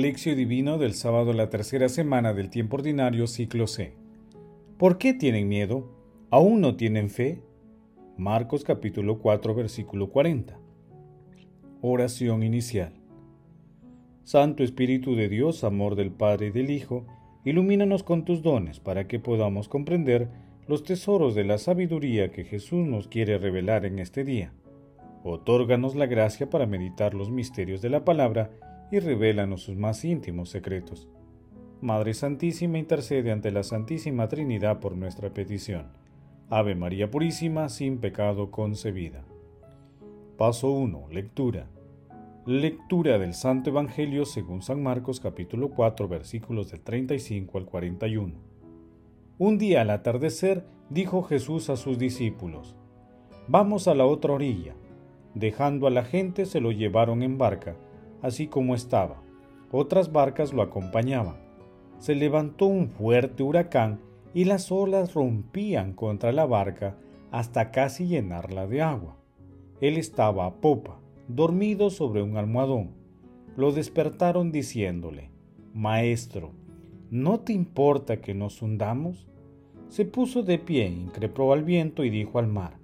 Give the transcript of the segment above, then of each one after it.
Lección Divino del sábado la tercera semana del tiempo ordinario ciclo C. ¿Por qué tienen miedo? ¿Aún no tienen fe? Marcos capítulo 4 versículo 40. Oración inicial. Santo Espíritu de Dios, amor del Padre y del Hijo, ilumínanos con tus dones para que podamos comprender los tesoros de la sabiduría que Jesús nos quiere revelar en este día. Otórganos la gracia para meditar los misterios de la palabra y revélanos sus más íntimos secretos. Madre Santísima, intercede ante la Santísima Trinidad por nuestra petición. Ave María Purísima, sin pecado concebida. Paso 1. Lectura. Lectura del Santo Evangelio según San Marcos capítulo 4 versículos del 35 al 41. Un día al atardecer dijo Jesús a sus discípulos, Vamos a la otra orilla. Dejando a la gente se lo llevaron en barca así como estaba. Otras barcas lo acompañaban. Se levantó un fuerte huracán y las olas rompían contra la barca hasta casi llenarla de agua. Él estaba a popa, dormido sobre un almohadón. Lo despertaron diciéndole, Maestro, ¿no te importa que nos hundamos? Se puso de pie, increpó al viento y dijo al mar,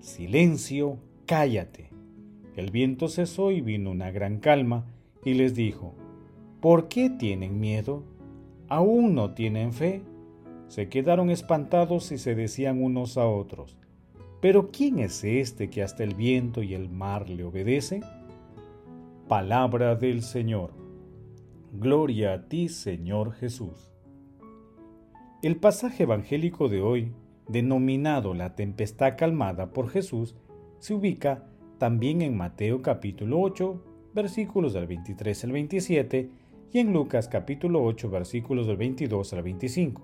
Silencio, cállate. El viento cesó y vino una gran calma, y les dijo, ¿Por qué tienen miedo? ¿Aún no tienen fe? Se quedaron espantados y se decían unos a otros, ¿pero quién es este que hasta el viento y el mar le obedecen? Palabra del Señor. Gloria a ti, Señor Jesús. El pasaje evangélico de hoy, denominado la tempestad calmada por Jesús, se ubica también en Mateo capítulo 8, versículos del 23 al 27, y en Lucas capítulo 8, versículos del 22 al 25.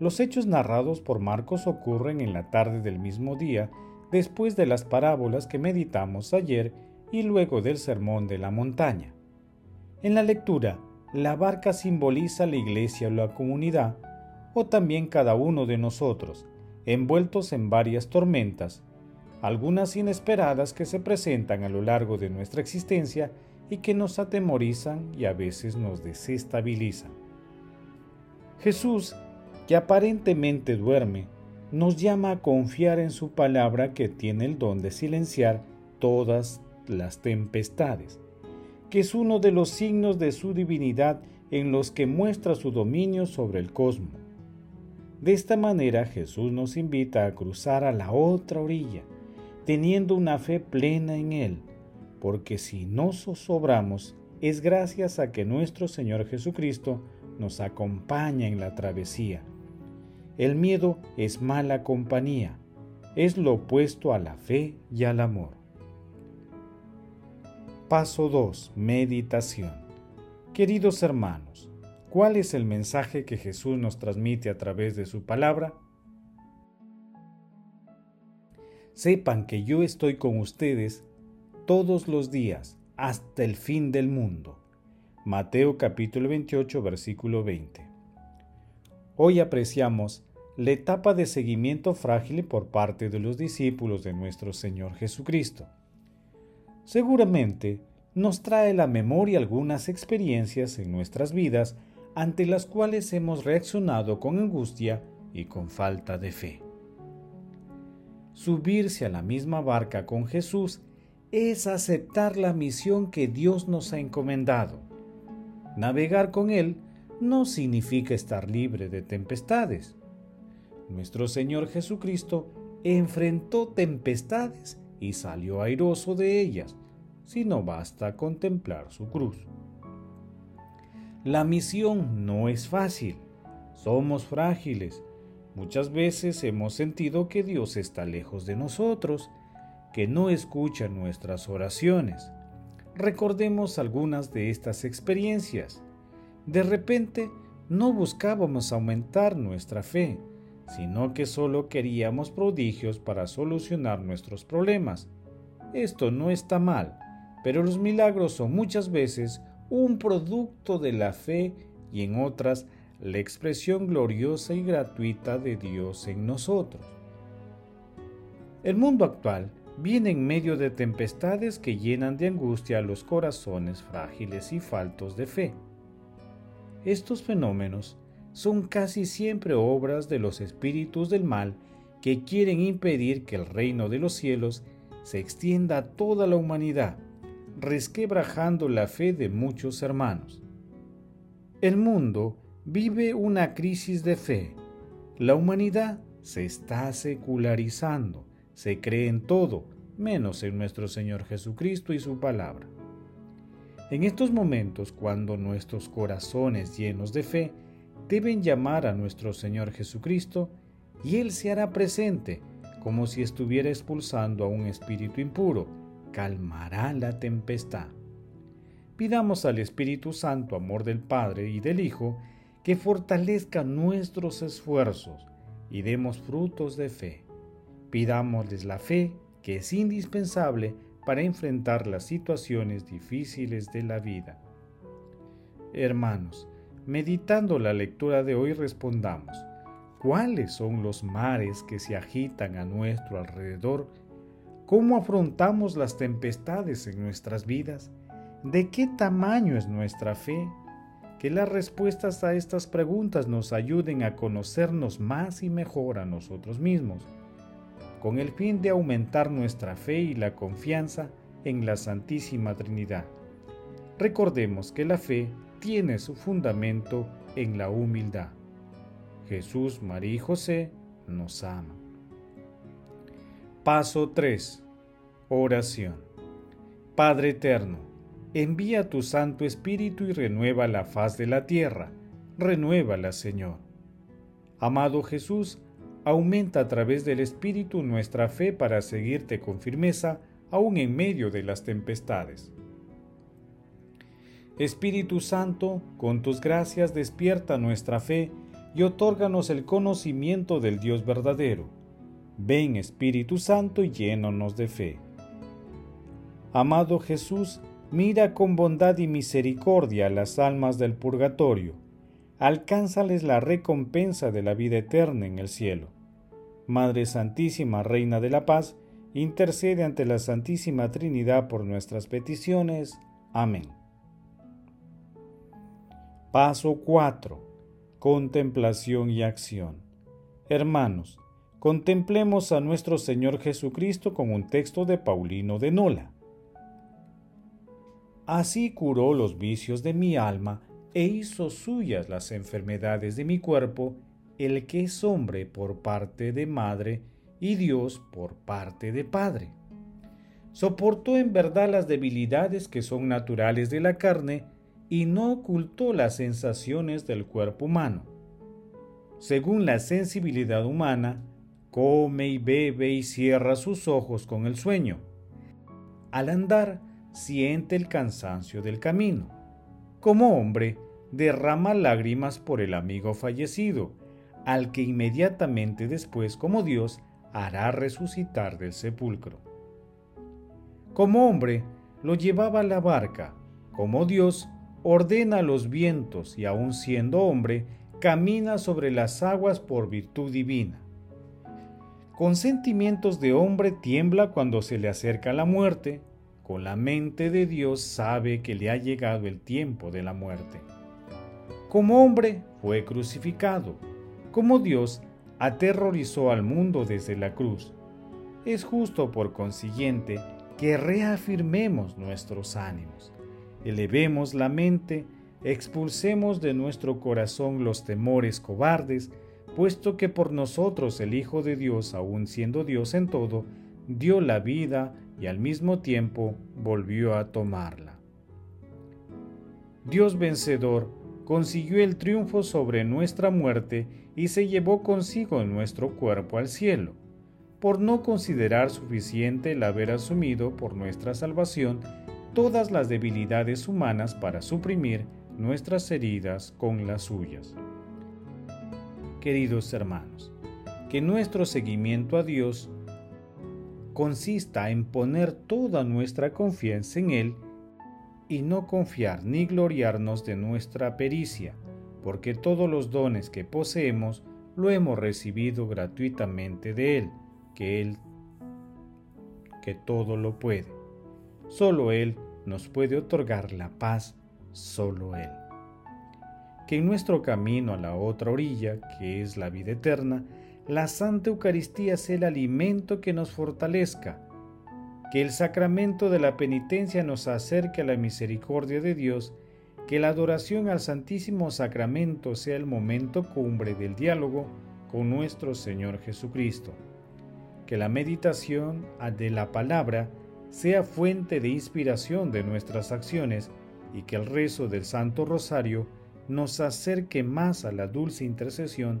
Los hechos narrados por Marcos ocurren en la tarde del mismo día, después de las parábolas que meditamos ayer y luego del sermón de la montaña. En la lectura, la barca simboliza la iglesia o la comunidad, o también cada uno de nosotros, envueltos en varias tormentas, algunas inesperadas que se presentan a lo largo de nuestra existencia y que nos atemorizan y a veces nos desestabilizan. Jesús, que aparentemente duerme, nos llama a confiar en su palabra que tiene el don de silenciar todas las tempestades, que es uno de los signos de su divinidad en los que muestra su dominio sobre el cosmos. De esta manera Jesús nos invita a cruzar a la otra orilla, teniendo una fe plena en Él, porque si no zozobramos es gracias a que nuestro Señor Jesucristo nos acompaña en la travesía. El miedo es mala compañía, es lo opuesto a la fe y al amor. Paso 2. Meditación. Queridos hermanos, ¿cuál es el mensaje que Jesús nos transmite a través de su palabra? Sepan que yo estoy con ustedes todos los días hasta el fin del mundo. Mateo capítulo 28 versículo 20. Hoy apreciamos la etapa de seguimiento frágil por parte de los discípulos de nuestro Señor Jesucristo. Seguramente nos trae la memoria algunas experiencias en nuestras vidas ante las cuales hemos reaccionado con angustia y con falta de fe subirse a la misma barca con Jesús es aceptar la misión que Dios nos ha encomendado. Navegar con Él no significa estar libre de tempestades. Nuestro Señor Jesucristo enfrentó tempestades y salió airoso de ellas, si no basta contemplar su cruz. La misión no es fácil, somos frágiles Muchas veces hemos sentido que Dios está lejos de nosotros, que no escucha nuestras oraciones. Recordemos algunas de estas experiencias. De repente, no buscábamos aumentar nuestra fe, sino que solo queríamos prodigios para solucionar nuestros problemas. Esto no está mal, pero los milagros son muchas veces un producto de la fe y en otras la expresión gloriosa y gratuita de Dios en nosotros. El mundo actual viene en medio de tempestades que llenan de angustia a los corazones frágiles y faltos de fe. Estos fenómenos son casi siempre obras de los espíritus del mal que quieren impedir que el reino de los cielos se extienda a toda la humanidad, resquebrajando la fe de muchos hermanos. El mundo vive una crisis de fe. La humanidad se está secularizando, se cree en todo, menos en nuestro Señor Jesucristo y su palabra. En estos momentos, cuando nuestros corazones llenos de fe deben llamar a nuestro Señor Jesucristo, y Él se hará presente, como si estuviera expulsando a un espíritu impuro, calmará la tempestad. Pidamos al Espíritu Santo, amor del Padre y del Hijo, que fortalezca nuestros esfuerzos y demos frutos de fe. Pidámosles la fe que es indispensable para enfrentar las situaciones difíciles de la vida. Hermanos, meditando la lectura de hoy respondamos, ¿cuáles son los mares que se agitan a nuestro alrededor? ¿Cómo afrontamos las tempestades en nuestras vidas? ¿De qué tamaño es nuestra fe? Que las respuestas a estas preguntas nos ayuden a conocernos más y mejor a nosotros mismos, con el fin de aumentar nuestra fe y la confianza en la Santísima Trinidad. Recordemos que la fe tiene su fundamento en la humildad. Jesús, María y José nos aman. Paso 3. Oración. Padre Eterno, envía tu Santo Espíritu y renueva la faz de la tierra. Renuévala, Señor. Amado Jesús, aumenta a través del Espíritu nuestra fe para seguirte con firmeza aún en medio de las tempestades. Espíritu Santo, con tus gracias despierta nuestra fe y otórganos el conocimiento del Dios verdadero. Ven Espíritu Santo y llénanos de fe. Amado Jesús, Mira con bondad y misericordia las almas del purgatorio, alcánzales la recompensa de la vida eterna en el cielo. Madre Santísima, Reina de la Paz, intercede ante la Santísima Trinidad por nuestras peticiones. Amén. Paso 4. Contemplación y acción. Hermanos, contemplemos a nuestro Señor Jesucristo con un texto de Paulino de Nola. Así curó los vicios de mi alma e hizo suyas las enfermedades de mi cuerpo, el que es hombre por parte de madre y Dios por parte de padre. Soportó en verdad las debilidades que son naturales de la carne y no ocultó las sensaciones del cuerpo humano. Según la sensibilidad humana, come y bebe y cierra sus ojos con el sueño. Al andar, siente el cansancio del camino. Como hombre, derrama lágrimas por el amigo fallecido, al que inmediatamente después, como Dios, hará resucitar del sepulcro. Como hombre, lo llevaba a la barca, como Dios, ordena los vientos y aun siendo hombre, camina sobre las aguas por virtud divina. Con sentimientos de hombre tiembla cuando se le acerca la muerte, con la mente de Dios sabe que le ha llegado el tiempo de la muerte. Como hombre fue crucificado, como Dios aterrorizó al mundo desde la cruz. Es justo por consiguiente que reafirmemos nuestros ánimos, elevemos la mente, expulsemos de nuestro corazón los temores cobardes, puesto que por nosotros el Hijo de Dios, aun siendo Dios en todo, dio la vida y al mismo tiempo volvió a tomarla. Dios vencedor consiguió el triunfo sobre nuestra muerte y se llevó consigo nuestro cuerpo al cielo, por no considerar suficiente el haber asumido por nuestra salvación todas las debilidades humanas para suprimir nuestras heridas con las suyas. Queridos hermanos, que nuestro seguimiento a Dios consista en poner toda nuestra confianza en Él y no confiar ni gloriarnos de nuestra pericia, porque todos los dones que poseemos lo hemos recibido gratuitamente de Él, que Él que todo lo puede. Solo Él nos puede otorgar la paz, solo Él. Que en nuestro camino a la otra orilla, que es la vida eterna, la Santa Eucaristía sea el alimento que nos fortalezca, que el sacramento de la penitencia nos acerque a la misericordia de Dios, que la adoración al Santísimo Sacramento sea el momento cumbre del diálogo con nuestro Señor Jesucristo, que la meditación de la palabra sea fuente de inspiración de nuestras acciones y que el rezo del Santo Rosario nos acerque más a la dulce intercesión